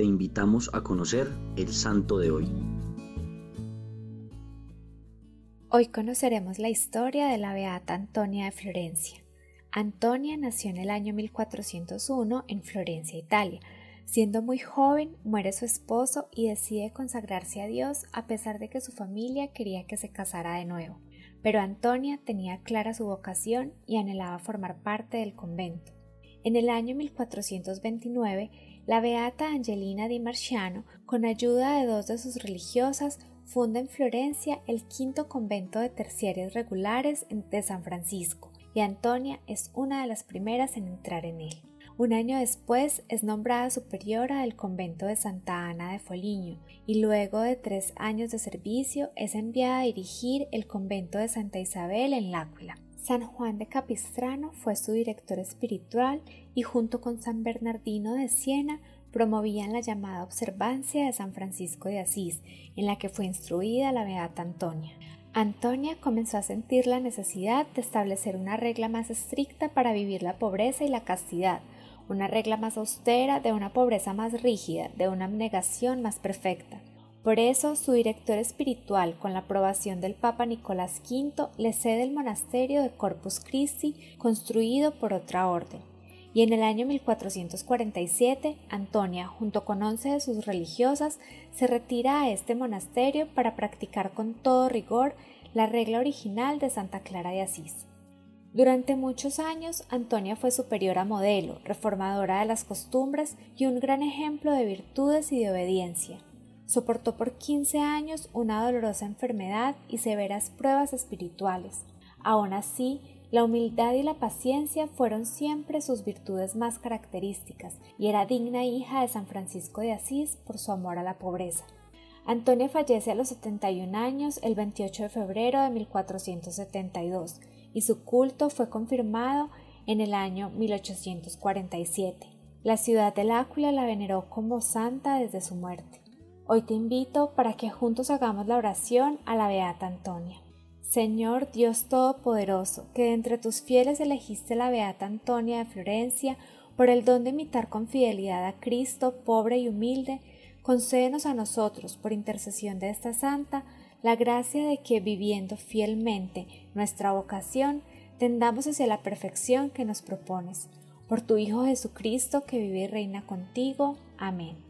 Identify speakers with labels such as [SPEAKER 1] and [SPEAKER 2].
[SPEAKER 1] te invitamos a conocer el santo de hoy.
[SPEAKER 2] Hoy conoceremos la historia de la Beata Antonia de Florencia. Antonia nació en el año 1401 en Florencia, Italia. Siendo muy joven, muere su esposo y decide consagrarse a Dios a pesar de que su familia quería que se casara de nuevo. Pero Antonia tenía clara su vocación y anhelaba formar parte del convento. En el año 1429, la beata Angelina di Marciano, con ayuda de dos de sus religiosas, funda en Florencia el quinto convento de terciarios regulares de San Francisco, y Antonia es una de las primeras en entrar en él. Un año después es nombrada superiora del convento de Santa Ana de Foligno y luego de tres años de servicio es enviada a dirigir el convento de Santa Isabel en Láquila. San Juan de Capistrano fue su director espiritual y junto con San Bernardino de Siena promovían la llamada observancia de San Francisco de Asís, en la que fue instruida la Beata Antonia. Antonia comenzó a sentir la necesidad de establecer una regla más estricta para vivir la pobreza y la castidad, una regla más austera de una pobreza más rígida, de una abnegación más perfecta. Por eso, su director espiritual, con la aprobación del Papa Nicolás V, le cede el monasterio de Corpus Christi, construido por otra orden. Y en el año 1447, Antonia, junto con once de sus religiosas, se retira a este monasterio para practicar con todo rigor la regla original de Santa Clara de Asís. Durante muchos años, Antonia fue superiora modelo, reformadora de las costumbres y un gran ejemplo de virtudes y de obediencia. Soportó por 15 años una dolorosa enfermedad y severas pruebas espirituales. Aún así, la humildad y la paciencia fueron siempre sus virtudes más características y era digna hija de San Francisco de Asís por su amor a la pobreza. Antonia fallece a los 71 años el 28 de febrero de 1472 y su culto fue confirmado en el año 1847. La ciudad de Láquila la veneró como santa desde su muerte. Hoy te invito para que juntos hagamos la oración a la Beata Antonia. Señor Dios Todopoderoso, que entre tus fieles elegiste la Beata Antonia de Florencia por el don de imitar con fidelidad a Cristo, pobre y humilde, concédenos a nosotros, por intercesión de esta santa, la gracia de que viviendo fielmente nuestra vocación, tendamos hacia la perfección que nos propones. Por tu Hijo Jesucristo, que vive y reina contigo. Amén.